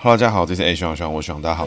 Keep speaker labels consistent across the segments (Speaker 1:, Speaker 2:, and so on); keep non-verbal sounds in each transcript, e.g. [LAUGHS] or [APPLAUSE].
Speaker 1: Hello，大家好，这是 H 王，希望我希望大家好。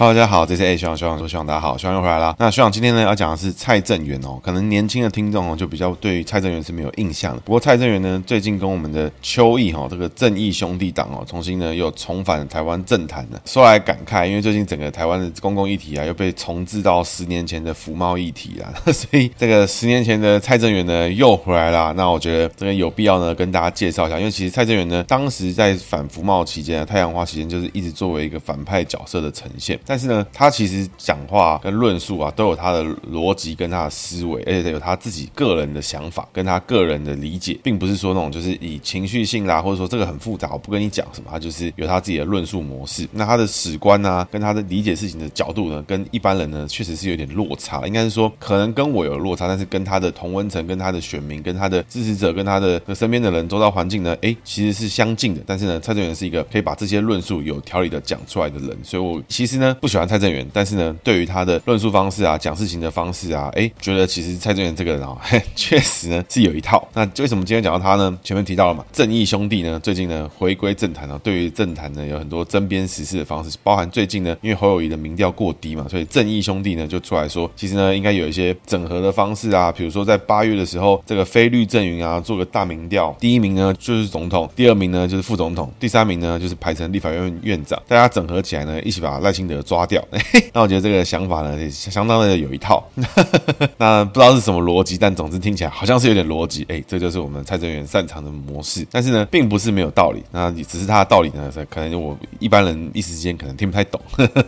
Speaker 1: Hello，大家好，这是 A 徐朗徐朗，我是徐朗，大家好，徐朗又回来了。那徐朗今天呢要讲的是蔡正元哦，可能年轻的听众哦就比较对于蔡正元是没有印象的。不过蔡正元呢最近跟我们的邱毅哈这个正义兄弟党哦重新呢又重返台湾政坛了。说来感慨，因为最近整个台湾的公共议题啊又被重置到十年前的服贸议题啦，[LAUGHS] 所以这个十年前的蔡正元呢又回来了。那我觉得这个有必要呢跟大家介绍一下，因为其实蔡正元呢当时在反服贸期间啊，太阳花期间就是一直作为一个反派角色的呈现。但是呢，他其实讲话跟论述啊，都有他的逻辑跟他的思维，而且有他自己个人的想法跟他个人的理解，并不是说那种就是以情绪性啦，或者说这个很复杂，我不跟你讲什么，他就是有他自己的论述模式。那他的史观啊，跟他的理解事情的角度呢，跟一般人呢，确实是有点落差。应该是说，可能跟我有落差，但是跟他的同温层、跟他的选民、跟他的支持者、跟他的身边的人、周遭环境呢，哎，其实是相近的。但是呢，蔡正元是一个可以把这些论述有条理的讲出来的人，所以我其实呢不喜欢蔡。正元，但是呢，对于他的论述方式啊，讲事情的方式啊，哎，觉得其实蔡正元这个人啊，[LAUGHS] 确实呢是有一套。那为什么今天讲到他呢？前面提到了嘛，正义兄弟呢最近呢回归政坛啊，对于政坛呢有很多针砭时事的方式，包含最近呢，因为侯友谊的民调过低嘛，所以正义兄弟呢就出来说，其实呢应该有一些整合的方式啊，比如说在八月的时候，这个非绿阵营啊做个大民调，第一名呢就是总统，第二名呢就是副总统，第三名呢就是排成立法院院长，大家整合起来呢，一起把赖清德抓掉。[LAUGHS] 那我觉得这个想法呢，相当的有一套。[LAUGHS] 那不知道是什么逻辑，但总之听起来好像是有点逻辑。哎，这就是我们蔡正元擅长的模式。但是呢，并不是没有道理。那只是他的道理呢，可能我一般人一时间可能听不太懂。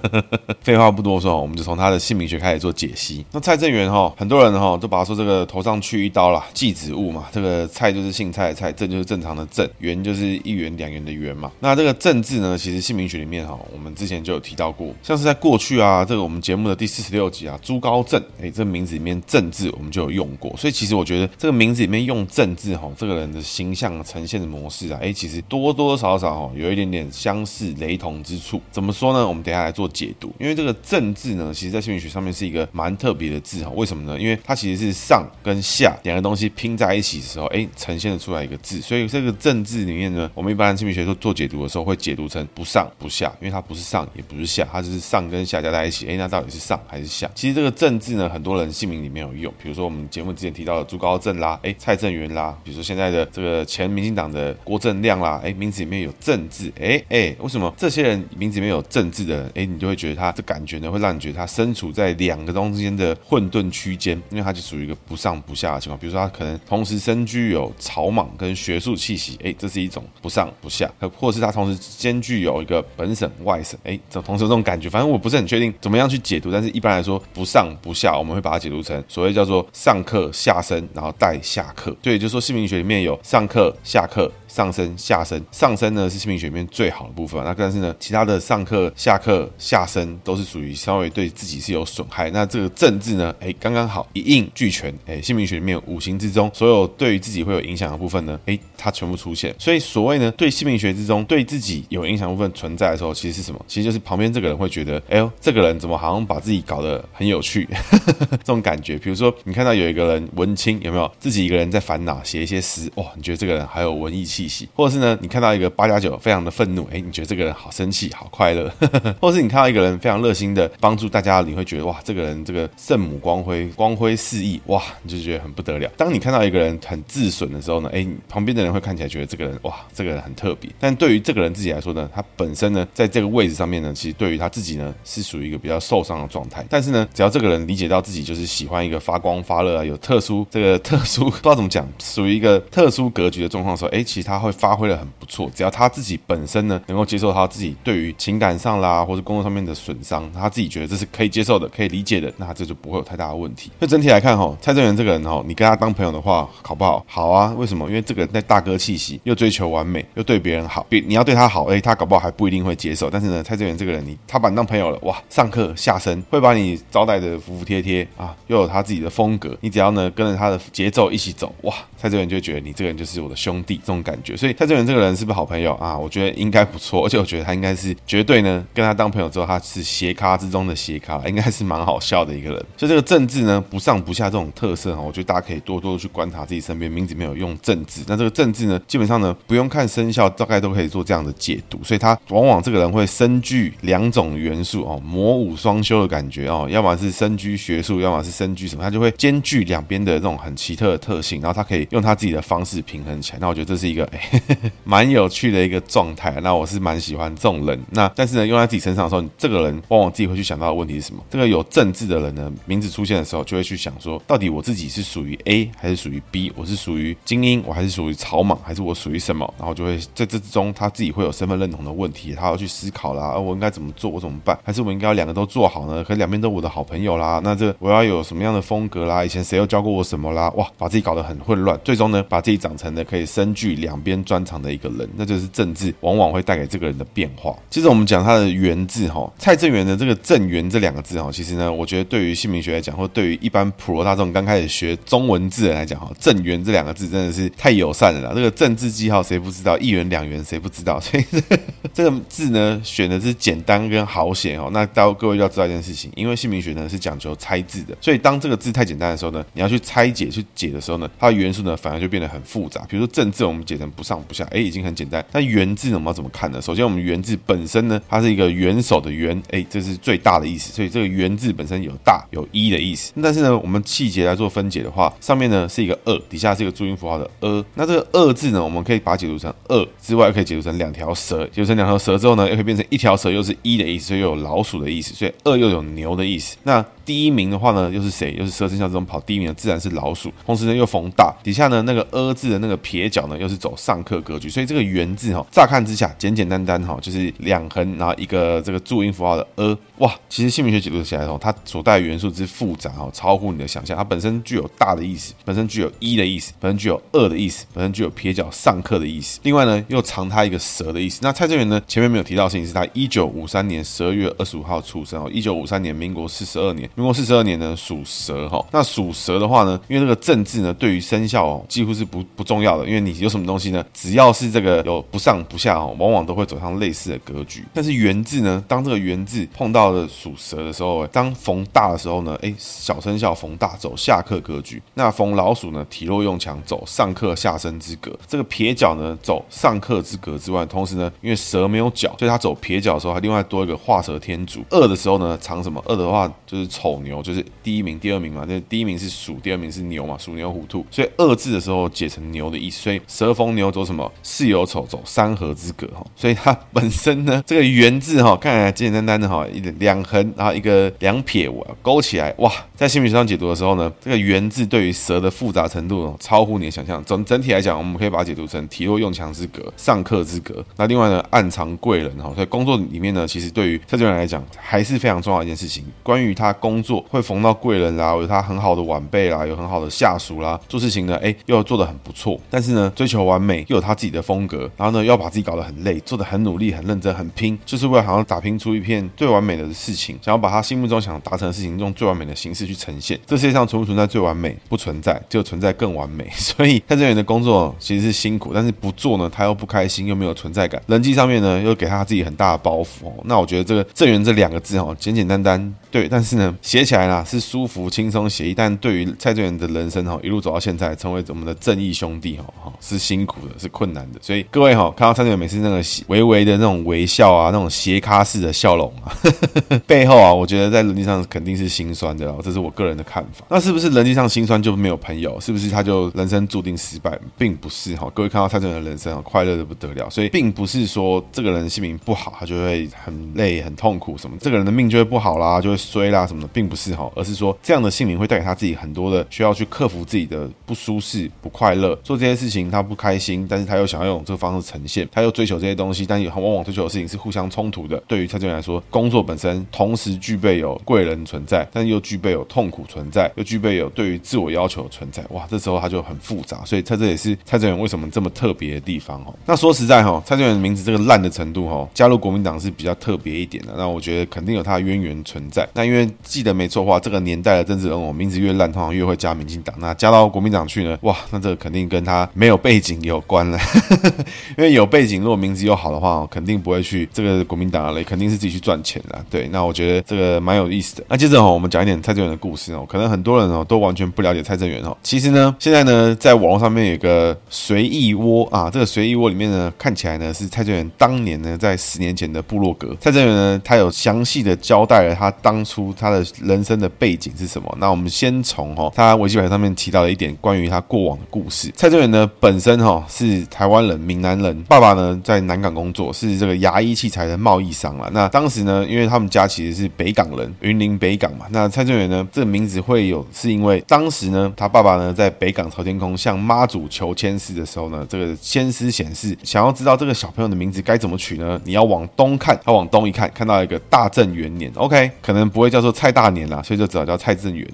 Speaker 1: [LAUGHS] 废话不多说，我们就从他的姓名学开始做解析。那蔡正元哈，很多人哈都把他说这个头上去一刀啦，祭子物嘛。这个蔡就是姓蔡的蔡，正就是正常的正，元就是一元两元的元嘛。那这个正字呢，其实姓名学里面哈，我们之前就有提到过，像是在过去啊。这个我们节目的第四十六集啊，朱高正，哎，这个名字里面“正”字我们就有用过，所以其实我觉得这个名字里面用“正”字哈，这个人的形象呈现的模式啊，哎，其实多多少少哈有一点点相似雷同之处。怎么说呢？我们等下来做解读。因为这个“正”字呢，其实在心理学上面是一个蛮特别的字哈。为什么呢？因为它其实是上跟下两个东西拼在一起的时候，哎，呈现的出来一个字。所以这个“正”字里面呢，我们一般心理学做做解读的时候，会解读成不上不下，因为它不是上也不是下，它就是上跟下加在一起。哎，那到底是上还是下？其实这个正字呢，很多人姓名里面有用，比如说我们节目之前提到的朱高正啦，哎，蔡正元啦，比如说现在的这个前民进党的郭正亮啦，哎，名字里面有正字，哎哎，为什么这些人名字里面有正字的人，哎，你就会觉得他这感觉呢，会让你觉得他身处在两个中间的混沌区间，因为他就属于一个不上不下的情况。比如说他可能同时身具有草莽跟学术气息，哎，这是一种不上不下；或是他同时兼具有一个本省外省，哎，这同时这种感觉，反正我不是很确定怎么样。去解读，但是一般来说不上不下，我们会把它解读成所谓叫做上课下身，然后带下课。对，就说姓名学里面有上课下课。上身、下身，上身呢是姓名学里面最好的部分。那但是呢，其他的上课、下课、下身都是属于稍微对自己是有损害。那这个正字呢，哎，刚刚好一应俱全。哎，姓名学里面五行之中，所有对于自己会有影响的部分呢，哎，它全部出现。所以所谓呢，对姓名学之中对自己有影响部分存在的时候，其实是什么？其实就是旁边这个人会觉得，哎呦，这个人怎么好像把自己搞得很有趣，[LAUGHS] 这种感觉。比如说，你看到有一个人文青，有没有自己一个人在烦恼，写一些诗，哇，你觉得这个人还有文艺气。气息，或者是呢，你看到一个八加九非常的愤怒，哎，你觉得这个人好生气，好快乐，[LAUGHS] 或者是你看到一个人非常热心的帮助大家，你会觉得哇，这个人这个圣母光辉，光辉四溢，哇，你就觉得很不得了。当你看到一个人很自损的时候呢，哎，旁边的人会看起来觉得这个人哇，这个人很特别。但对于这个人自己来说呢，他本身呢，在这个位置上面呢，其实对于他自己呢，是属于一个比较受伤的状态。但是呢，只要这个人理解到自己就是喜欢一个发光发热啊，有特殊这个特殊 [LAUGHS] 不知道怎么讲，属于一个特殊格局的状况的时候，哎，其实他会发挥的很不错，只要他自己本身呢能够接受他自己对于情感上啦或者工作上面的损伤，他自己觉得这是可以接受的、可以理解的，那这就不会有太大的问题。那整体来看哈，蔡正元这个人哈，你跟他当朋友的话好不好？好啊，为什么？因为这个人在大哥气息，又追求完美，又对别人好，比你要对他好，哎，他搞不好还不一定会接受。但是呢，蔡志远这个人，你他把你当朋友了，哇，上课下身会把你招待的服服帖帖啊，又有他自己的风格，你只要呢跟着他的节奏一起走，哇，蔡志远就觉得你这个人就是我的兄弟这种感觉。所以蔡志远这个人是不是好朋友啊？我觉得应该不错，而且我觉得他应该是绝对呢跟他当朋友之后，他是斜咖之中的斜咖，应该是蛮好笑的一个人。所以这个政治呢不上不下这种特色哈，我觉得大家可以多多的去观察自己身边名字没有用政治，那这个政字呢基本上呢不用看生肖，大概都可以做这样的解读。所以他往往这个人会身具两种元素哦，魔武双修的感觉哦，要么是身居学术，要么是身居什么，他就会兼具两边的这种很奇特的特性，然后他可以用他自己的方式平衡起来。那我觉得这是一个，[LAUGHS] 蛮有趣的一个状态。那我是蛮喜欢这种人。那但是呢，用在自己身上的时候，这个人往往自己会去想到的问题是什么？这个有政治的人呢，名字出现的时候，就会去想说，到底我自己是属于 A 还是属于 B？我是属于精英，我还是属于草莽，还是我属于什么？然后就会在这之中，他自己会有身份认同的问题，他要去思考啦。而我应该怎么做？我怎么办？还是我应该要两个都做好呢？可两边都我的好朋友啦。那这我要有什么样的风格啦？以前谁又教过我什么啦？哇，把自己搞得很混乱，最终呢，把自己长成了可以身具两边专长的一个人。那就是政治往往会带给这个人的变化。其实我们讲他的元字哈，蔡正元的这个正元这两个字哈，其实呢，我觉得对于姓名学来讲，或对于一般普罗大众刚开始学中文字来讲哈，正元这两个字真的是太友善了啦。这个政治记号谁不知道？一元两元谁不知道？所以 [LAUGHS] 这个字呢，选的是简单跟好写哦。那到各位要知道一件事情，因为姓名学呢是讲究拆字的，所以当这个字太简单的时候呢，你要去拆解去解的时候呢，它的元素呢反而就变得很复杂。比如说政字，我们解成不上不下，哎，已经很简单。但元字我们要怎么看呢？首先，我们元字本身呢，它是一个元首的元，哎，这是最大的意思。所以这个元字本身有大有一的意思。但是呢，我们细节来做分解的话，上面呢是一个二，底下是一个注音符号的呃。那这个二字呢，我们可以把它解读成二之外，可以解读成两条蛇，解读成两条蛇之后呢，又可以变成一条蛇，又是一的意思，所以又有老鼠的意思，所以二又有牛的意思。那第一名的话呢，又是谁？又是蛇生肖之中跑第一名的，自然是老鼠。同时呢，又逢大，底下呢那个呃字的那个撇脚呢，又是走上课格局。所以这个元字哈，乍看之下简简单单哈，就是两横，然后一个这个注音符号的呃，哇，其实姓名学解读起来的话，它所带元素之复杂哈，超乎你的想象。它本身具有大的意思，本身具有一的意思，本身具有二的意思，本身具有撇脚上课的意思。另外呢，又藏它一个蛇的意思。那蔡正元呢，前面没有提到的事情是他一九五三年十二月二十五号出生哦，一九五三年，民国四十二年。民国四十二年呢，属蛇哈。那属蛇的话呢，因为这个正字呢，对于生肖哦，几乎是不不重要的。因为你有什么东西呢，只要是这个有不上不下哦，往往都会走上类似的格局。但是元字呢，当这个元字碰到了属蛇的时候，当逢大的时候呢，哎，小生肖逢大走下克格局。那逢老鼠呢，体弱用强走上克下身之格。这个撇脚呢，走上克之格之外，同时呢，因为蛇没有脚，所以它走撇脚的时候，还另外多一个画蛇添足。二的时候呢，藏什么？二的话就是丑牛，就是。第一名、第二名嘛，那第一名是鼠，第二名是牛嘛，鼠牛虎兔，所以二字的时候解成牛的意思，所以蛇逢牛走什么？巳酉丑走三合之格哈，所以它本身呢，[LAUGHS] 这个元字哈，看起来简简单单的哈，一点两横，然后一个两撇，我勾起来，哇，在心理学上解读的时候呢，这个元字对于蛇的复杂程度超乎你的想象。整整体来讲，我们可以把它解读成体弱用强之格，上课之格。那另外呢，暗藏贵人哈，所以工作里面呢，其实对于这种人来讲，还是非常重要一件事情。关于他工工作会逢到贵人啦，有他很好的晚辈啦，有很好的下属啦，做事情呢，哎，又做得很不错。但是呢，追求完美又有他自己的风格，然后呢，又要把自己搞得很累，做得很努力、很认真、很拼，就是为了好像打拼出一片最完美的事情，想要把他心目中想达成的事情用最完美的形式去呈现。这世界上存不存在最完美？不存在，就存在更完美。所以蔡正元的工作其实是辛苦，但是不做呢，他又不开心，又没有存在感。人际上面呢，又给他自己很大的包袱哦。那我觉得这个“正元”这两个字哦，简简单单。对，但是呢，写起来呢是舒服、轻松、写意。但对于蔡正元的人生哈，一路走到现在，成为我们的正义兄弟哈，哈是辛苦的，是困难的。所以各位哈，看到蔡正元每次那个微微的那种微笑啊，那种斜咖式的笑容啊，呵呵背后啊，我觉得在人际上肯定是心酸的。这是我个人的看法。那是不是人际上心酸就没有朋友？是不是他就人生注定失败？并不是哈。各位看到蔡正元的人生啊，快乐的不得了。所以并不是说这个人姓名不好，他就会很累、很痛苦什么。这个人的命就会不好啦，就会。衰啦什么的并不是哈，而是说这样的姓名会带给他自己很多的需要去克服自己的不舒适、不快乐，做这些事情他不开心，但是他又想要用这个方式呈现，他又追求这些东西，但也往往追求的事情是互相冲突的。对于蔡正元来说，工作本身同时具备有贵人存在，但是又具备有痛苦存在，又具备有对于自我要求存在。哇，这时候他就很复杂，所以他这也是蔡正元为什么这么特别的地方哦。那说实在哈，蔡正元的名字这个烂的程度哈，加入国民党是比较特别一点的。那我觉得肯定有他的渊源存在。那因为记得没错的话，这个年代的政治人物名字越烂，通常越会加民进党。那加到国民党去呢？哇，那这个肯定跟他没有背景有关了。[LAUGHS] 因为有背景，如果名字又好的话，肯定不会去这个国民党了，肯定是自己去赚钱的。对，那我觉得这个蛮有意思的。那接着哦，我们讲一点蔡正元的故事哦。可能很多人哦都完全不了解蔡正元哦。其实呢，现在呢，在网络上面有个随意窝啊，这个随意窝里面呢，看起来呢是蔡正元当年呢在十年前的部落格。蔡正元呢，他有详细的交代了他当初他的人生的背景是什么。那我们先从哈他维基百科上面提到的一点关于他过往的故事。蔡正元呢本身哈是台湾人，闽南人，爸爸呢在南港工作，是这个牙医器材的贸易商了。那当时呢，因为他们家其实是北港人，云林北港嘛。那蔡正元呢这个名字会有，是因为当时呢他爸爸呢在北港朝天空向妈祖求签诗的时候呢，这个签诗显示，想要知道这个小朋友的名字该怎么取呢？你要往东看，他往东一看，看到一个大正元年，OK，可能不会叫做蔡大大年了，所以就只好叫蔡正元。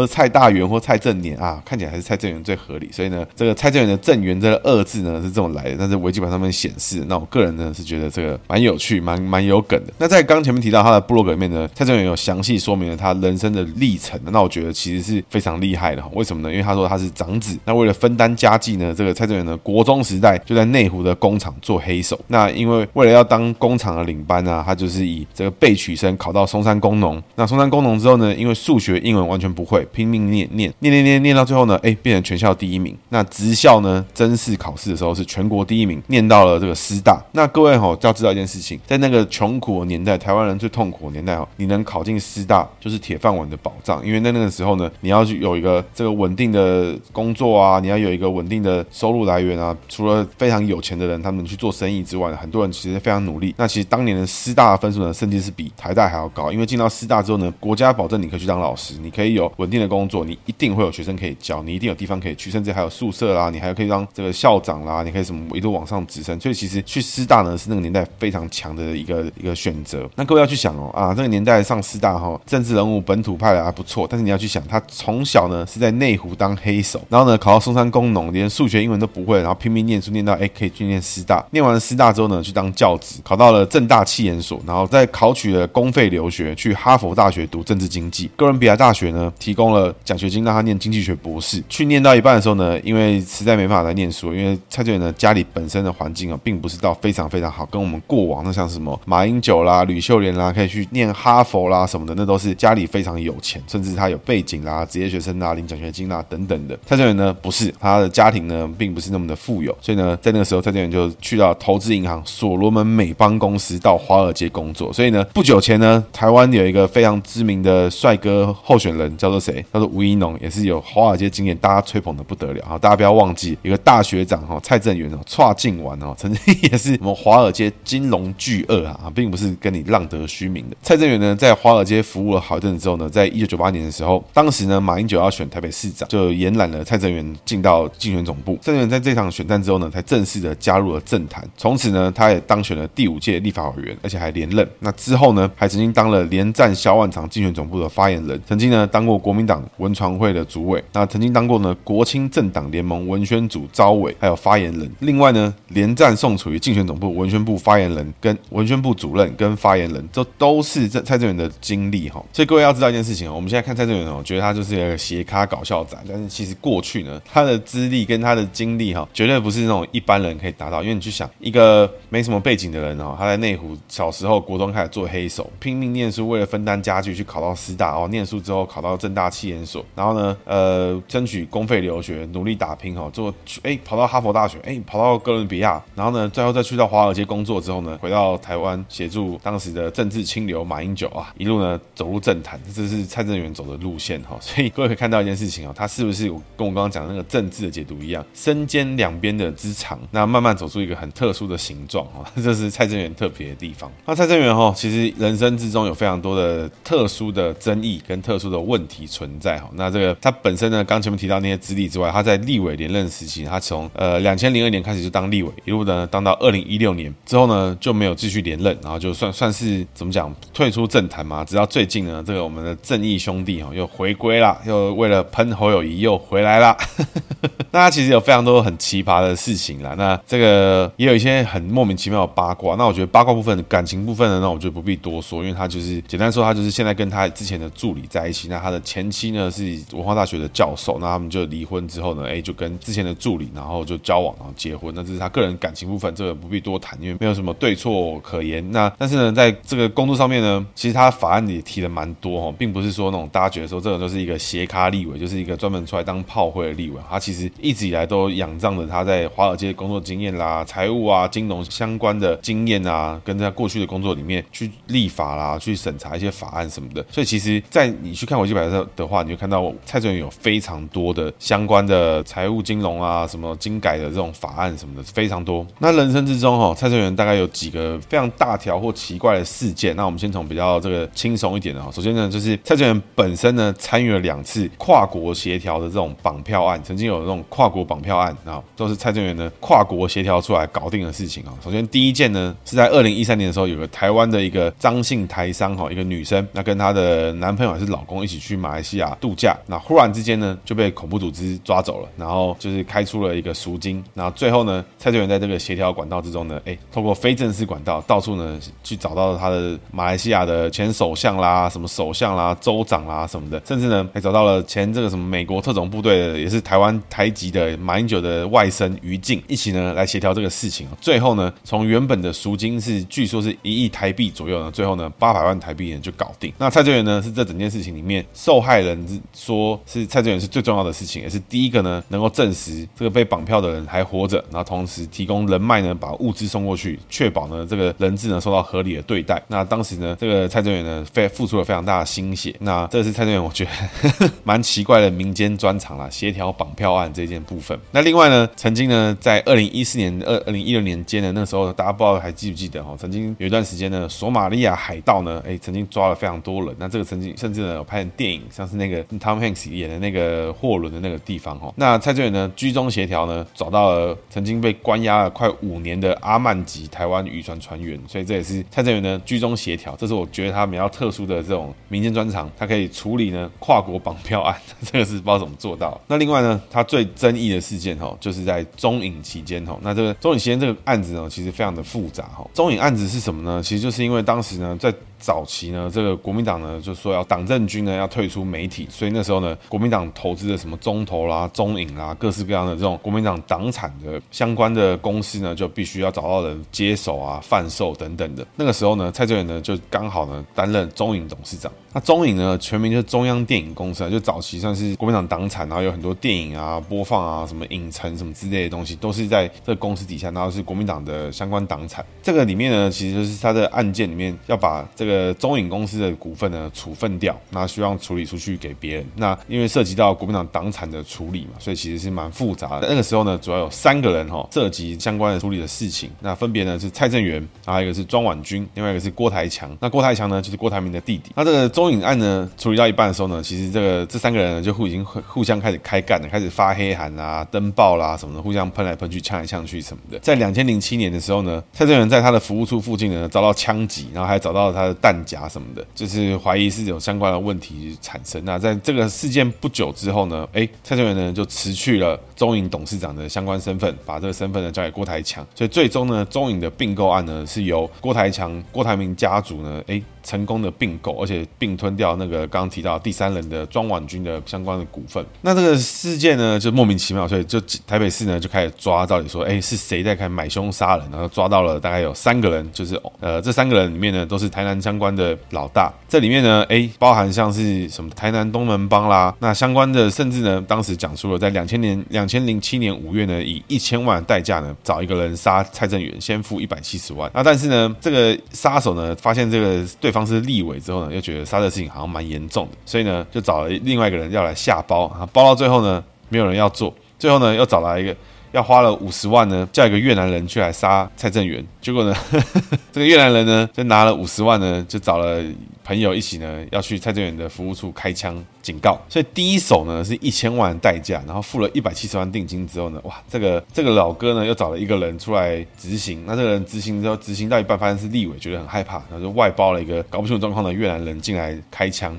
Speaker 1: 或者蔡大元或蔡正年啊，看起来还是蔡正元最合理。所以呢，这个蔡正元的正元这个二字呢是这么来的。但是维基百科上面显示，那我个人呢是觉得这个蛮有趣、蛮蛮有梗的。那在刚前面提到他的部落格里面呢，蔡正元有详细说明了他人生的历程。那我觉得其实是非常厉害的。为什么呢？因为他说他是长子，那为了分担家计呢，这个蔡正元呢国中时代就在内湖的工厂做黑手。那因为为了要当工厂的领班啊，他就是以这个备取生考到松山工农。那松山工农之后呢，因为数学、英文完全不会，拼命念念念念念念到最后呢，哎，变成全校第一名。那职校呢，真试考试的时候是全国第一名，念到了这个师大。那各位哈，要知道一件事情，在那个穷苦的年代，台湾人最痛苦的年代哈，你能考进师大就是铁饭碗的保障，因为在那个时候呢，你要去有一个这个稳定的工作啊，你要有一个稳定的收入来源啊。除了非常有钱的人，他们去做生意之外，很多人其实非常努力。那其实当年的师大的分数呢，甚至是比台大还要高，因为进到师大之后呢，国家保证你可以去当老师，你可以有稳定的工作，你一定会有学生可以教，你一定有地方可以去，甚至还有宿舍啦，你还可以当这个校长啦，你可以什么一路往上直升。所以其实去师大呢，是那个年代非常强的一个一个选择。那各位要去想哦，啊，这个年代上师大哈，政治人物本土派的还不错，但是你要去想，他从小呢是在内湖当黑手，然后呢考到松山工农，连数学英文都不会，然后拼命念书念到哎可以去念师大，念完师大之后呢去当教职，考到了政大气研所，然后再考取了公费留学去哈佛大学读政治经济，哥伦比亚大学呢提供了奖学金让他念经济学博士。去念到一半的时候呢，因为实在没办法来念书，因为蔡正元呢家里本身的环境啊并不是到非常非常好，跟我们过往那像什么马英九啦、吕秀莲啦可以去念哈佛啦什么的，那都是家里非常有钱，甚至他有背景啦、职业学生啦、领奖学金啦等等的。蔡正元呢不是，他的家庭呢并不是那么的富有，所以呢在那个时候蔡正元就去到投资银行所罗门美邦公司到华尔街工作。所以呢不久前呢台湾有一个非常知名的帅哥候选人叫做谁？叫做吴怡农，也是有华尔街经验，大家吹捧的不得了哈。大家不要忘记一个大学长哈蔡正元哦，跨境玩哦，曾经也是我们华尔街金融巨鳄啊，并不是跟你浪得虚名的。蔡正元呢在华尔街服务了好一阵子之后呢，在一九九八年的时候，当时呢马英九要选台北市长，就延揽了蔡正元进到竞选总部。蔡正元在这场选战之后呢，才正式的加入了政坛。从此呢，他也当选了第五届立法委员，而且还连任。那之后呢，还曾经当了连战萧万长竞选总部的发言人，曾经呢当过国民党文传会的主委，那曾经当过呢国青政党联盟文宣组招委，还有发言人。另外呢，连战宋楚瑜竞选总部文宣部发言人、跟文宣部主任、跟发言人，这都是这蔡正元的经历哈。所以各位要知道一件事情哦，我们现在看蔡正元哦，我觉得他就是一个斜咖搞笑仔，但是其实过去呢，他的资历跟他的经历哈，绝对不是那种一般人可以达到。因为你去想，一个没什么背景的人哦，他在内湖小时候国中开始做黑手，拼命念书，为了分担家计去考到师大哦，念书之后考到政大七研所，然后呢，呃，争取公费留学，努力打拼哦，做哎跑到哈佛大学，哎跑到哥伦比亚，然后呢，最后再去到华尔街工作之后呢，回到台湾协助当时的政治清流马英九啊，一路呢走入政坛，这是蔡正元走的路线哈。所以各位可以看到一件事情哦，他是不是跟我刚刚讲的那个政治的解读一样，身兼两边的职场，那慢慢走出一个很特殊的形状哦，[LAUGHS] 这是蔡正元特别的地方。那蔡正元哈，其实人生之中有非常多。多的特殊的争议跟特殊的问题存在哈。那这个他本身呢，刚前面提到那些资历之外，他在立委连任时期，他从呃两千零二年开始就当立委，一路呢当到二零一六年之后呢就没有继续连任，然后就算算是怎么讲退出政坛嘛。直到最近呢，这个我们的正义兄弟哈又回归了，又为了喷侯友谊又回来了。[LAUGHS] 那他其实有非常多很奇葩的事情啦，那这个也有一些很莫名其妙的八卦。那我觉得八卦部分、感情部分的，那我就不必多说，因为他就是简单说，他就是现在跟他之前的助理在一起。那他的前妻呢是文化大学的教授，那他们就离婚之后呢，哎，就跟之前的助理，然后就交往，然后结婚。那这是他个人感情部分，这个不必多谈，因为没有什么对错可言。那但是呢，在这个工作上面呢，其实他法案也提的蛮多哈，并不是说那种大家觉得说这个就是一个斜咖立委，就是一个专门出来当炮灰的立委。他其实一直以来都仰仗着他在华尔街的工作经验啦、财务啊、金融相关的经验啊，跟在过去的工作里面去立法啦、去审查一些法案什么的。所以其实，在你去看维基百科的话，你就看到蔡正元有非常多的相关的财务金融啊、什么金改的这种法案什么的非常多。那人生之中哈，蔡正元大概有几个非常大条或奇怪的事件。那我们先从比较这个轻松一点的哈，首先呢，就是蔡正元本身呢参与了两次跨国协调的这种绑票案，曾经有这种跨国绑票案啊，都是蔡正元呢跨国协调出来搞定的事情啊。首先第一件呢是在二零一三年的时候，有个台湾的一个张姓台商哈，一个女生，那跟她的男朋友还是老公一起去马来西亚西亚度假，那忽然之间呢就被恐怖组织抓走了，然后就是开出了一个赎金，然后最后呢蔡正元在这个协调管道之中呢，哎，透过非正式管道到处呢去找到了他的马来西亚的前首相啦、什么首相啦、州长啦什么的，甚至呢还找到了前这个什么美国特种部队的，也是台湾台籍的。马英九的外甥于静一起呢来协调这个事情，最后呢从原本的赎金是据说是一亿台币左右呢，最后呢八百万台币呢就搞定。那蔡正元呢是这整件事情里面受害人说是蔡正元是最重要的事情，也是第一个呢能够证实这个被绑票的人还活着，然后同时提供人脉呢把物资送过去，确保呢这个人质呢受到合理的对待。那当时呢这个蔡正元呢非付出了非常大的心血。那这是蔡正元我觉得蛮奇怪的民间专长啦，协调绑票案这件部分。那另外呢，曾经呢，在二零一四年、二二零一六年间呢，那时候大家不知道还记不记得哈？曾经有一段时间呢，索马利亚海盗呢，哎，曾经抓了非常多人。那这个曾经甚至呢有拍成电影，像是那个 Tom Hanks 演的那个货轮的那个地方哈。那蔡正元呢，居中协调呢，找到了曾经被关押了快五年的阿曼籍台湾渔船船员，所以这也是蔡正元呢居中协调，这是我觉得他比较特殊的这种民间专长，他可以处理呢跨国绑票案，[LAUGHS] 这个是不知道怎么做到。那另外呢，他最争议的事件哈，就是在中影期间哈，那这个中影期间这个案子呢，其实非常的复杂哈。中影案子是什么呢？其实就是因为当时呢，在早期呢，这个国民党呢就说要党政军呢要退出媒体，所以那时候呢，国民党投资的什么中投啦、中影啦，各式各样的这种国民党党产的相关的公司呢，就必须要找到人接手啊、贩售等等的。那个时候呢，蔡正元呢就刚好呢担任中影董事长。那中影呢全名就是中央电影公司啊，就早期算是国民党党产，然后有很多电影啊播放啊，什么影城什么之类的东西，都是在这个公司底下，然后是国民党的相关党产。这个里面呢，其实就是他的案件里面要把这个。呃，中影公司的股份呢处分掉，那希望处理出去给别人。那因为涉及到国民党党产的处理嘛，所以其实是蛮复杂的。那个时候呢，主要有三个人哈涉及相关的处理的事情。那分别呢是蔡正元，然后一个是庄婉君，另外一个是郭台强。那郭台强呢就是郭台铭的弟弟。那这个中影案呢处理到一半的时候呢，其实这个这三个人呢就互已经互相开始开干了，开始发黑函啊、登报啦什么的，互相喷来喷去、呛来呛去什么的。在两千零七年的时候呢，蔡正元在他的服务处附近呢遭到枪击，然后还找到了他的。弹夹什么的，就是怀疑是有相关的问题产生。那在这个事件不久之后呢，哎，蔡正元呢就辞去了中影董事长的相关身份，把这个身份呢交给郭台强。所以最终呢，中影的并购案呢是由郭台强、郭台铭家族呢，哎。成功的并购，而且并吞掉那个刚刚提到第三人的庄婉君的相关的股份。那这个事件呢，就莫名其妙，所以就台北市呢就开始抓，到底说，哎，是谁在开买凶杀人？然后抓到了大概有三个人，就是呃，这三个人里面呢都是台南相关的老大。这里面呢，哎，包含像是什么台南东门帮啦，那相关的，甚至呢，当时讲述了在两千年两千零七年五月呢，以一千万的代价呢找一个人杀蔡正元，先付一百七十万。那但是呢，这个杀手呢发现这个对。方是立委之后呢，又觉得杀的事情好像蛮严重的，所以呢，就找了另外一个人要来下包啊，包到最后呢，没有人要做，最后呢，又找来一个要花了五十万呢，叫一个越南人去来杀蔡正元。结果呢，[LAUGHS] 这个越南人呢就拿了五十万呢，就找了朋友一起呢要去蔡正元的服务处开枪警告。所以第一手呢是一千万的代价，然后付了一百七十万定金之后呢，哇，这个这个老哥呢又找了一个人出来执行。那这个人执行之后，执行到一半发现是立委，觉得很害怕，然后就外包了一个搞不清楚状况的越南人进来开枪。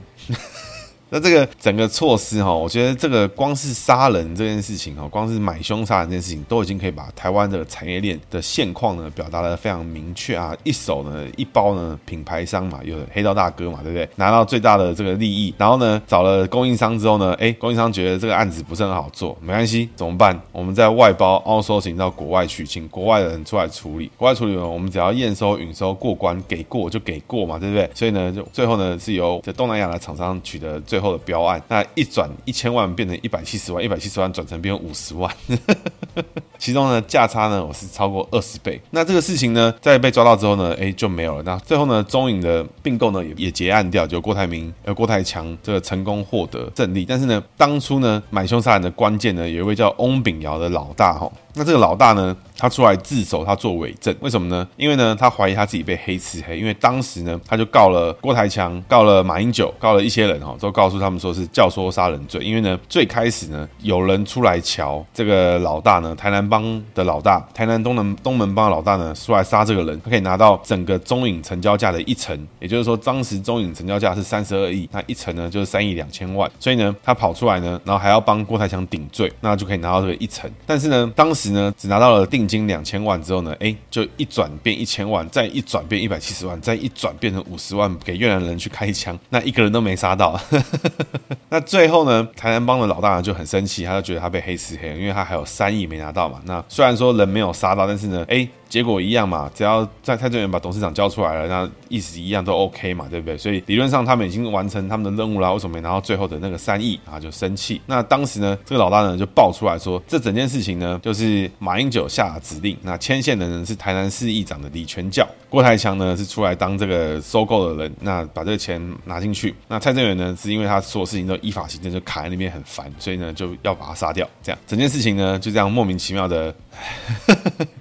Speaker 1: 那这个整个措施哈，我觉得这个光是杀人这件事情哈，光是买凶杀人这件事情，都已经可以把台湾的产业链的现况呢表达的非常明确啊。一手呢一包呢品牌商嘛，有黑道大哥嘛，对不对？拿到最大的这个利益，然后呢找了供应商之后呢，哎，供应商觉得这个案子不是很好做，没关系，怎么办？我们在外包 also 请到国外去，请国外的人出来处理。国外处理完，我们只要验收、允收过关，给过就给过嘛，对不对？所以呢，就最后呢是由这东南亚的厂商取得最后的标案，那一转一千万变成一百七十万，一百七十万转成变成五十万，[LAUGHS] 其中呢价差呢我是超过二十倍。那这个事情呢在被抓到之后呢，哎就没有了。那最后呢中影的并购呢也也结案掉，就郭台铭呃郭台强这个成功获得胜利。但是呢当初呢买凶杀人的关键呢有一位叫翁炳尧的老大哈。那这个老大呢，他出来自首，他做伪证，为什么呢？因为呢，他怀疑他自己被黑吃黑，因为当时呢，他就告了郭台强，告了马英九，告了一些人哈，都告诉他们说是教唆杀人罪。因为呢，最开始呢，有人出来乔这个老大呢，台南帮的老大，台南东门东门帮的老大呢，出来杀这个人，他可以拿到整个中影成交价的一成，也就是说，当时中影成交价是三十二亿，那一成呢就是三亿两千万，所以呢，他跑出来呢，然后还要帮郭台强顶罪，那就可以拿到这个一成。但是呢，当时呢，只拿到了定金两千万之后呢，哎，就一转变一千万，再一转变一百七十万，再一转变成五十万，给越南人去开枪，那一个人都没杀到。[LAUGHS] 那最后呢，台南帮的老大就很生气，他就觉得他被黑吃黑，因为他还有三亿没拿到嘛。那虽然说人没有杀到，但是呢，哎。结果一样嘛，只要在蔡正元把董事长交出来了，那意思一样都 OK 嘛，对不对？所以理论上他们已经完成他们的任务了，为什么没拿到最后的那个三亿啊？就生气。那当时呢，这个老大呢就爆出来说，这整件事情呢就是马英九下指令，那牵线的人是台南市议长的李全教，郭台强呢是出来当这个收购的人，那把这个钱拿进去。那蔡正元呢是因为他所有事情都依法行政，就卡在那边很烦，所以呢就要把他杀掉。这样整件事情呢就这样莫名其妙的。[LAUGHS]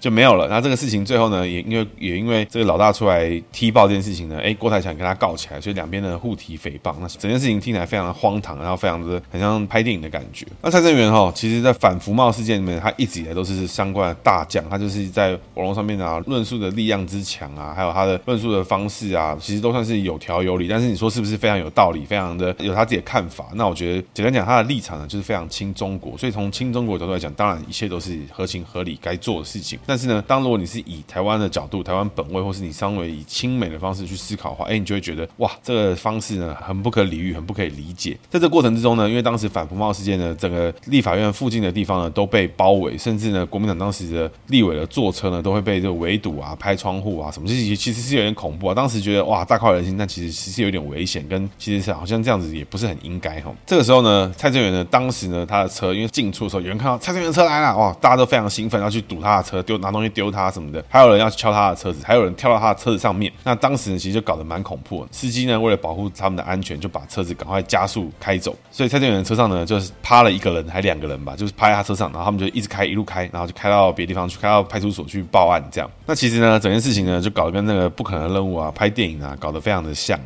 Speaker 1: 就没有了。那这个事情最后呢，也因为也因为这个老大出来踢爆这件事情呢，哎，郭台强跟他告起来，所以两边的互提诽谤。那整件事情听起来非常的荒唐，然后非常的很像拍电影的感觉。那蔡正元哈，其实在反服贸事件里面，他一直以来都是相关的大将，他就是在网络上面啊论述的力量之强啊，还有他的论述的方式啊，其实都算是有条有理。但是你说是不是非常有道理，非常的有他自己的看法？那我觉得简单讲，他的立场呢就是非常亲中国。所以从亲中国角度来讲，当然一切都是合情合理该做的事情。但是呢，当如果你是以台湾的角度、台湾本位，或是你稍微以亲美的方式去思考的话，哎，你就会觉得哇，这个方式呢很不可理喻，很不可以理解。在这过程之中呢，因为当时反服贸事件呢，整个立法院附近的地方呢都被包围，甚至呢，国民党当时的立委的坐车呢都会被这个围堵啊、拍窗户啊什么，其实其实是有点恐怖啊。当时觉得哇，大快人心，但其实其实有点危险，跟其实是好像这样子也不是很应该哈。这个时候呢，蔡正元呢，当时呢他的车因为进出的时候，有人看到蔡正元车来了，哇，大家都非常兴奋，要去堵他的车，丢拿东西丢他。什么的，还有人要去敲他的车子，还有人跳到他的车子上面。那当时呢，其实就搞得蛮恐怖。司机呢，为了保护他们的安全，就把车子赶快加速开走。所以蔡正元的车上呢，就是趴了一个人，还两个人吧，就是趴在他车上，然后他们就一直开，一路开，然后就开到别的地方去，开到派出所去报案。这样，那其实呢，整件事情呢，就搞得跟那个不可能任务啊，拍电影啊，搞得非常的像，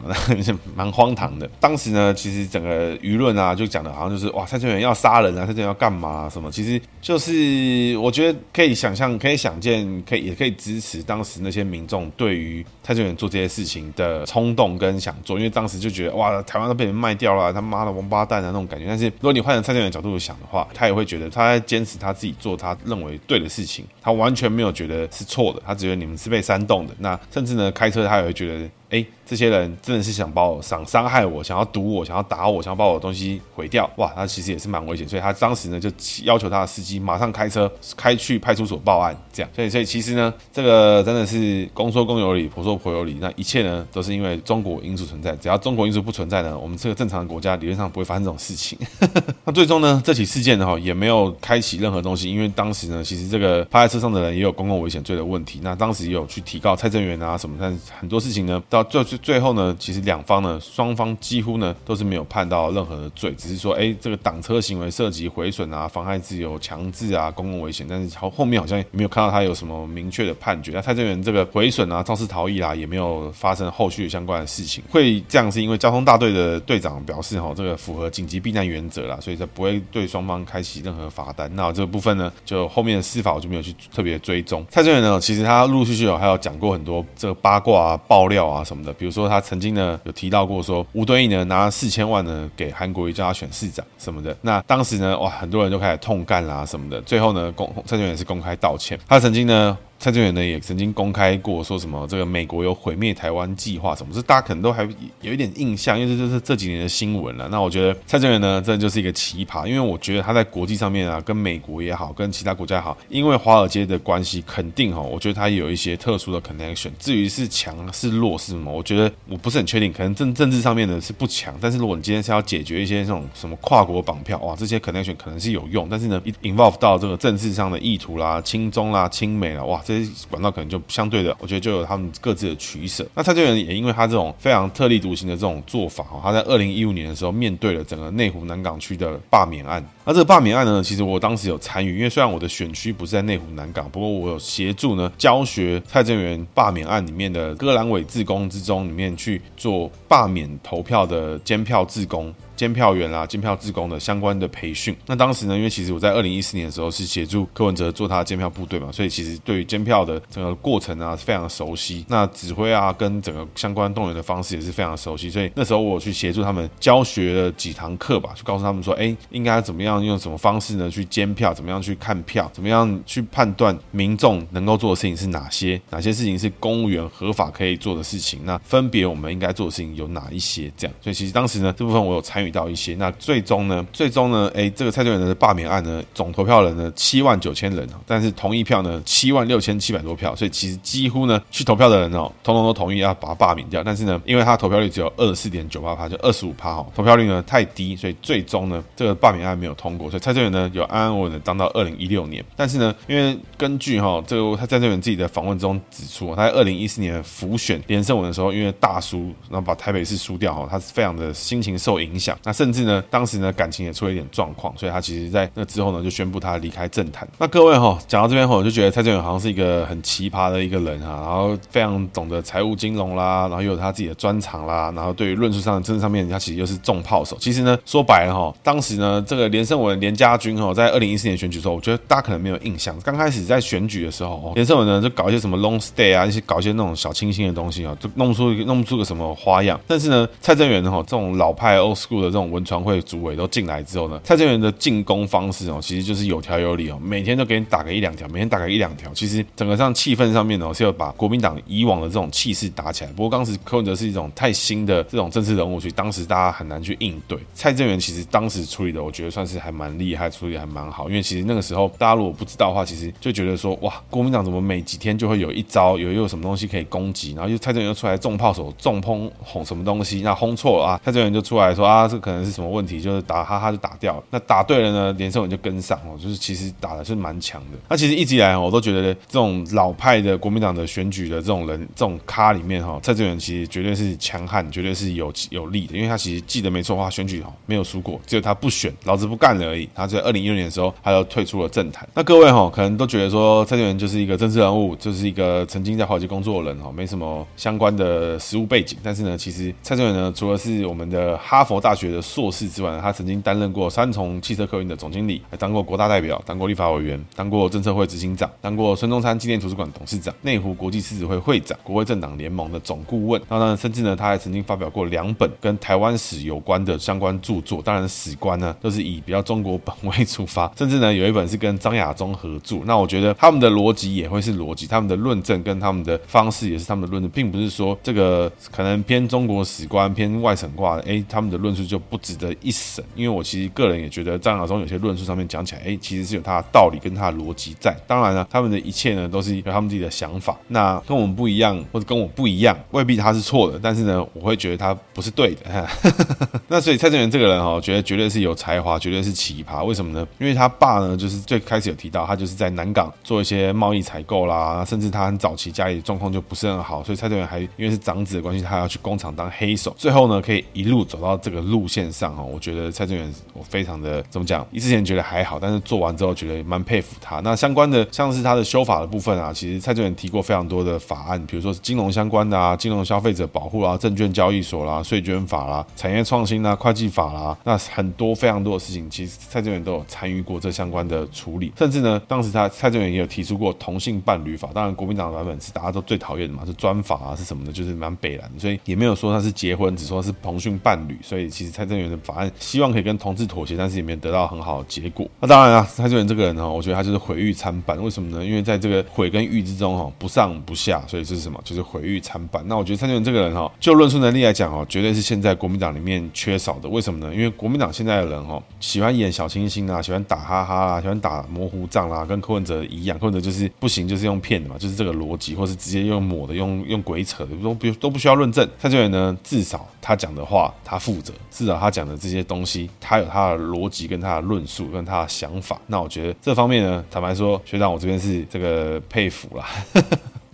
Speaker 1: 蛮荒唐的。当时呢，其实整个舆论啊，就讲的好像就是哇，蔡正元要杀人啊，蔡正元要干嘛啊，什么？其实就是我觉得可以想象，可以想见，可以也可以支持。当时那些民众对于蔡正元做这些事情的冲动跟想做，因为当时就觉得哇，台湾都被人卖掉了，他妈的王八蛋的那种感觉。但是如果你换成蔡正元角度想的话，他也会觉得他在坚持他自己做他认为对的事情，他完全没有觉得是错的，他只觉得你们是被煽动的。那甚至呢，开车他也会觉得。哎，这些人真的是想把我想伤害我，想要堵我，想要打我，想要把我的东西毁掉。哇，他其实也是蛮危险，所以他当时呢就要求他的司机马上开车开去派出所报案，这样。所以，所以其实呢，这个真的是公说公有理，婆说婆有理。那一切呢都是因为中国因素存在，只要中国因素不存在呢，我们这个正常的国家理论上不会发生这种事情。[LAUGHS] 那最终呢，这起事件呢哈也没有开启任何东西，因为当时呢，其实这个趴在车上的人也有公共危险罪的问题。那当时也有去提告蔡正元啊什么，但很多事情呢到。到最最后呢，其实两方呢，双方几乎呢都是没有判到任何的罪，只是说，哎，这个挡车行为涉及毁损啊、妨害自由、强制啊、公共危险，但是后后面好像也没有看到他有什么明确的判决。那蔡正元这个毁损啊、肇事逃逸啊，也没有发生后续相关的事情。会这样是因为交通大队的队长表示，哈，这个符合紧急避难原则啦，所以才不会对双方开启任何罚单。那这个部分呢，就后面的司法我就没有去特别追踪。蔡正元呢，其实他陆陆续续有还有讲过很多这个八卦啊、爆料啊什么的，比如说他曾经呢有提到过说吴敦义呢拿四千万呢给韩国瑜叫他选市长什么的。那当时呢，哇，很多人就开始痛干啦什么的。最后呢，公蔡正元是公开道歉，他曾经呢。蔡正元呢也曾经公开过说什么这个美国有毁灭台湾计划什么，这大家可能都还有一点印象，因为这就是这几年的新闻了。那我觉得蔡正元呢，真的就是一个奇葩，因为我觉得他在国际上面啊，跟美国也好，跟其他国家也好，因为华尔街的关系，肯定哈，我觉得他有一些特殊的 connection。至于是强是弱是什么，我觉得我不是很确定，可能政政治上面呢是不强，但是如果你今天是要解决一些这种什么跨国绑票哇，这些 connection 可能是有用，但是呢，involve 到这个政治上的意图啦、亲中啦、亲美啦，哇，这些管道可能。就相对的，我觉得就有他们各自的取舍。那蔡正元也因为他这种非常特立独行的这种做法，他在二零一五年的时候面对了整个内湖南港区的罢免案。那这个罢免案呢，其实我当时有参与，因为虽然我的选区不是在内湖南港，不过我有协助呢教学蔡正元罢免案里面的割阑尾志工之中里面去做罢免投票的监票志工。监票员啊，监票志工的相关的培训。那当时呢，因为其实我在二零一四年的时候是协助柯文哲做他的监票部队嘛，所以其实对于监票的整个过程啊是非常熟悉。那指挥啊，跟整个相关动员的方式也是非常熟悉。所以那时候我去协助他们教学了几堂课吧，就告诉他们说，哎，应该怎么样用什么方式呢？去监票，怎么样去看票，怎么样去判断民众能够做的事情是哪些，哪些事情是公务员合法可以做的事情。那分别我们应该做的事情有哪一些？这样，所以其实当时呢，这部分我有参与到一些，那最终呢，最终呢，哎，这个蔡正元的罢免案呢，总投票人呢七万九千人，但是同意票呢七万六千七百多票，所以其实几乎呢去投票的人哦，通通都同意要把他罢免掉。但是呢，因为他投票率只有二十四点九八趴，就二十五趴哈，投票率呢太低，所以最终呢这个罢免案没有通过，所以蔡正元呢有安安稳稳的当到二零一六年。但是呢，因为根据哈这个他蔡正元自己的访问中指出，他在二零一四年辅选连胜文的时候，因为大输，然后把台北市输掉哈，他是非常的心情受影响，那甚至。呢，当时呢感情也出了一点状况，所以他其实在那之后呢就宣布他离开政坛。那各位哈，讲到这边后，我就觉得蔡正元好像是一个很奇葩的一个人哈，然后非常懂得财务金融啦，然后又有他自己的专长啦，然后对于论述上的政治上面，他其实又是重炮手。其实呢，说白了哈，当时呢这个连胜文连家军哈，在二零一四年选举时候，我觉得大家可能没有印象。刚开始在选举的时候，连胜文呢就搞一些什么 long stay 啊，一些搞一些那种小清新的东西啊，就弄出弄不出个什么花样。但是呢，蔡正元哈这种老派 old school 的这种文。传会主委都进来之后呢，蔡正元的进攻方式哦，其实就是有条有理哦，每天都给你打个一两条，每天打个一两条。其实整个上气氛上面呢，是要把国民党以往的这种气势打起来。不过当时柯文哲是一种太新的这种政治人物，所以当时大家很难去应对。蔡正元其实当时处理的，我觉得算是还蛮厉害，处理还蛮好。因为其实那个时候大家如果不知道的话，其实就觉得说哇，国民党怎么每几天就会有一招，有又有什么东西可以攻击，然后又蔡正元又出来重炮手重轰轰什么东西，那轰错了啊，蔡正元就出来说啊，这可能是什么问题，就是打。哈哈就打掉了，那打对了呢，连胜文就跟上哦，就是其实打的是蛮强的。那其实一直以来我都觉得这种老派的国民党的选举的这种人，这种咖里面哈，蔡正元其实绝对是强悍，绝对是有有力的，因为他其实记得没错的话，选举哈没有输过，只有他不选，老子不干而已。他在二零一六年的时候，他就退出了政坛。那各位哈，可能都觉得说蔡正元就是一个政治人物，就是一个曾经在华尔街工作的人哈，没什么相关的实务背景。但是呢，其实蔡正元呢，除了是我们的哈佛大学的硕士之外，他曾经担任过三重汽车客运的总经理，还当过国大代表，当过立法委员，当过政策会执行长，当过孙中山纪念图书馆董事长，内湖国际狮子会会长，国会政党联盟的总顾问。然后呢，甚至呢，他还曾经发表过两本跟台湾史有关的相关著作。当然，史观呢都是以比较中国本位出发。[LAUGHS] 甚至呢，有一本是跟张亚中合著。那我觉得他们的逻辑也会是逻辑，他们的论证跟他们的方式也是他们的论证，并不是说这个可能偏中国史观、偏外省挂的，哎，他们的论述就不值得一审。因为我其实个人也觉得张亚中有些论述上面讲起来，哎，其实是有他的道理跟他的逻辑在。当然了，他们的一切呢，都是有他们自己的想法。那跟我们不一样，或者跟我不一样，未必他是错的。但是呢，我会觉得他不是对的。[LAUGHS] 那所以蔡正元这个人哦，我，觉得绝对是有才华，绝对是奇葩。为什么呢？因为他爸呢，就是最开始有提到，他就是在南港做一些贸易采购啦，甚至他很早期家里的状况就不是很好，所以蔡正元还因为是长子的关系，他要去工厂当黑手。最后呢，可以一路走到这个路线上哈，我觉得蔡正元我非常的怎么讲？一之前觉得还好，但是做完之后觉得蛮佩服他。那相关的像是他的修法的部分啊，其实蔡正元提过非常多的法案，比如说是金融相关的啊，金融消费者保护啊，证券交易所啦，税捐法啦，产业创新啦，会计法啦，那很多非常多的事情，实蔡正元都有参与过这相关的处理。甚至呢，当时他蔡正元也有提出过同性伴侣法，当然国民党的版本是大家都最讨厌的嘛，是专法啊，是什么的，就是蛮北蓝，所以也没有说他是结婚，只说是同性伴侣。所以其实蔡正元的法案希望可以跟同志妥协，但是也没有得到很好的结果。那当然啊，蔡正元这个人呢，我觉得他就是毁誉参半。为什么呢？因为在这个毁跟誉之中哈，不上不下，所以这是什么？就是毁誉参半。那我觉得蔡正元这个人哈，就论述能力来讲哦，绝对是现在国民党里面缺少的。为什么呢？因为国民党现在的人哈，喜喜欢演小清新啊，喜欢打哈哈啦，喜欢打模糊仗啦，跟柯文哲一样。柯文哲就是不行，就是用骗的嘛，就是这个逻辑，或是直接用抹的，用用鬼扯的，都不都不需要论证。蔡正元呢，至少他讲的话他负责，至少他讲的这些东西，他有他的逻辑跟他的论述跟他的想法。那我觉得这方面呢，坦白说，学长我这边是这个佩服啦。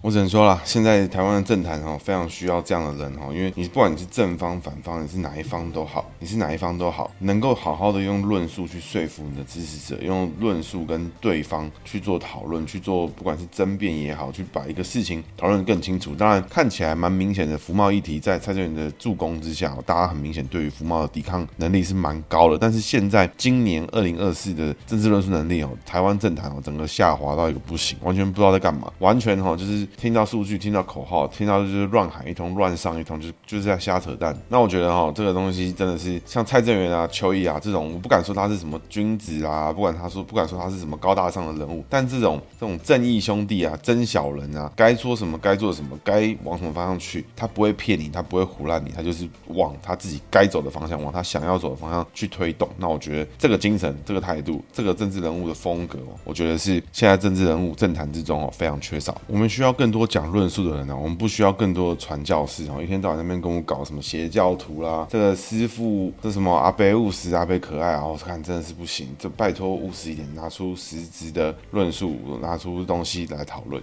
Speaker 1: 我只能说啦，现在台湾的政坛哈，非常需要这样的人哈，因为你不管你是正方反方，你是哪一方都好，你是哪一方都好，能够好好的用论述去说服你的支持者，用论述跟对方去做讨论，去做不管是争辩也好，去把一个事情讨论更清楚。当然看起来蛮明显的，服贸议题在蔡正元的助攻之下，大家很明显对于服贸的抵抗能力是蛮高的。但是现在今年二零二四的政治论述能力哦，台湾政坛哦，整个下滑到一个不行，完全不知道在干嘛，完全哈就是。听到数据，听到口号，听到就是乱喊一通，乱上一通，就就是在瞎扯淡。那我觉得哈，这个东西真的是像蔡正元啊、邱毅啊这种，我不敢说他是什么君子啊，不管他说，不敢说他是什么高大上的人物，但这种这种正义兄弟啊、真小人啊，该说什么该做什么，该往什么方向去，他不会骗你，他不会胡乱你，他就是往他自己该走的方向，往他想要走的方向去推动。那我觉得这个精神、这个态度、这个政治人物的风格，我觉得是现在政治人物政坛之中哦非常缺少。我们需要更多讲论述的人呢，我们不需要更多的传教士哦，一天到晚那边跟我搞什么邪教徒啦，这个师傅这什么阿贝务实阿贝可爱啊，我看真的是不行，这拜托务实一点，拿出实质的论述，拿出东西来讨论。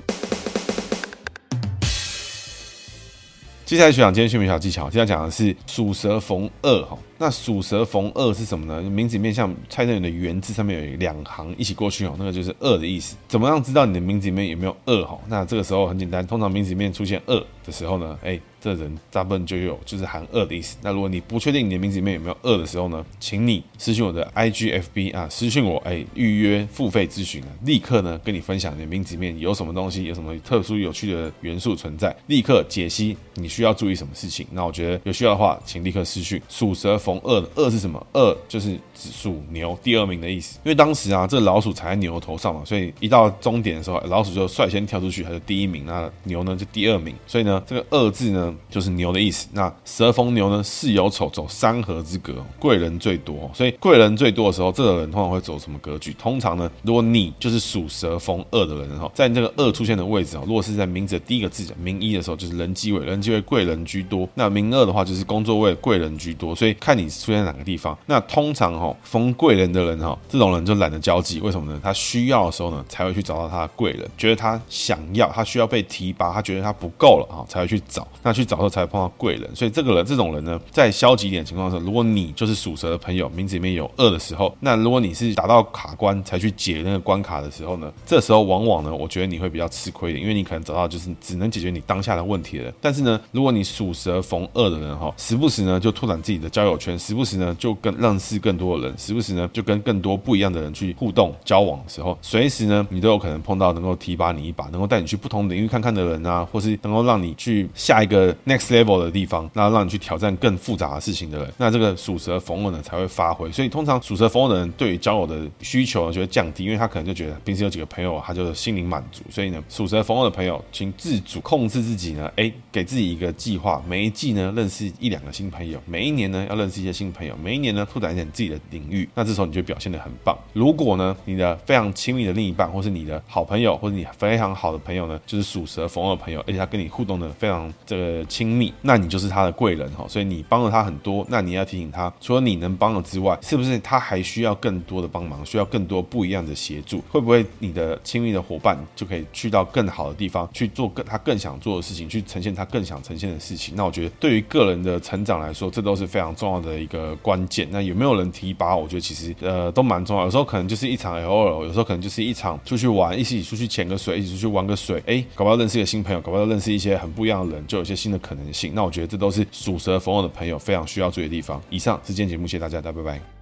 Speaker 1: 接下来学长今天学名小技巧，今天讲的是鼠蛇逢二哈。那鼠蛇逢二是什么呢？名字里面像蔡正元的元字上面有两行一起过去哦，那个就是二的意思。怎么样知道你的名字里面有没有二哈？那这个时候很简单，通常名字里面出现二的时候呢，哎，这人大部分就有就是含二的意思。那如果你不确定你的名字里面有没有二的时候呢，请你私信我的 IGFB 啊，私信我哎，预约付费咨询啊，立刻呢跟你分享你的名字里面有什么东西，有什么特殊有趣的元素存在，立刻解析你需要注意什么事情。那我觉得有需要的话，请立刻私讯属蛇。逢二的二是什么？二就是属牛第二名的意思。因为当时啊，这老鼠踩在牛头上嘛，所以一到终点的时候，老鼠就率先跳出去，它就第一名，那牛呢就第二名。所以呢，这个二字呢就是牛的意思。那蛇逢牛呢，巳酉丑走三合之格，贵人最多。所以贵人最多的时候，这个人通常会走什么格局？通常呢，如果你就是属蛇逢二的人哈，在这个二出现的位置啊，如果是在名字的第一个字名一的时候，就是人机位，人机位贵人居多。那名二的话，就是工作位贵人居多。所以看。你出现在哪个地方？那通常哈逢贵人的人哈，这种人就懒得交际。为什么呢？他需要的时候呢，才会去找到他的贵人。觉得他想要，他需要被提拔，他觉得他不够了啊，才会去找。那去找的时候才碰到贵人。所以这个人，这种人呢，在消极一点情况下，如果你就是属蛇的朋友，名字里面有二的时候，那如果你是打到卡关才去解那个关卡的时候呢，这时候往往呢，我觉得你会比较吃亏一点，因为你可能找到就是只能解决你当下的问题了。但是呢，如果你属蛇逢二的人哈，时不时呢就拓展自己的交友圈。时不时呢，就跟认识更多的人；时不时呢，就跟更多不一样的人去互动交往的时候，随时呢，你都有可能碰到能够提拔你一把、能够带你去不同领域看看的人啊，或是能够让你去下一个 next level 的地方，那让你去挑战更复杂的事情的人，那这个属蛇逢二呢才会发挥。所以通常属蛇逢二的人对于交友的需求呢就会降低，因为他可能就觉得平时有几个朋友，他就心灵满足。所以呢，属蛇逢二的朋友，请自主控制自己呢，哎，给自己一个计划，每一季呢认识一两个新朋友，每一年呢要认识一些新朋友，每一年呢拓展一点自己的领域。那这时候你就表现得很棒。如果呢你的非常亲密的另一半，或是你的好朋友，或者你非常好的朋友呢，就是属蛇逢二的朋友，而且他跟你互动的非常这个亲密，那你就是他的贵人哈。所以你帮了他很多，那你要提醒他，除了你能帮的之外，是不是他还需要更多的帮忙，需要更多不一样的协助？会不会你的亲密的伙伴就可以去到更好的地方去做更他更想做的事情，去呈现他更想呈现的事情？那我觉得对于个人的成长来说，这都是非常重要的一个关键。那有没有人提拔？我觉得其实呃都蛮重要。有时候可能就是一场 LOL，有时候可能就是一场出去玩，一起出去潜个水，一起出去玩个水，哎，搞不好认识一个新朋友，搞不好认识一些很不一样的人，就有些新的可能性。那我觉得这都是属蛇逢偶的朋友非常需要注意的地方。以上是今天节目，谢谢大家，大家拜拜。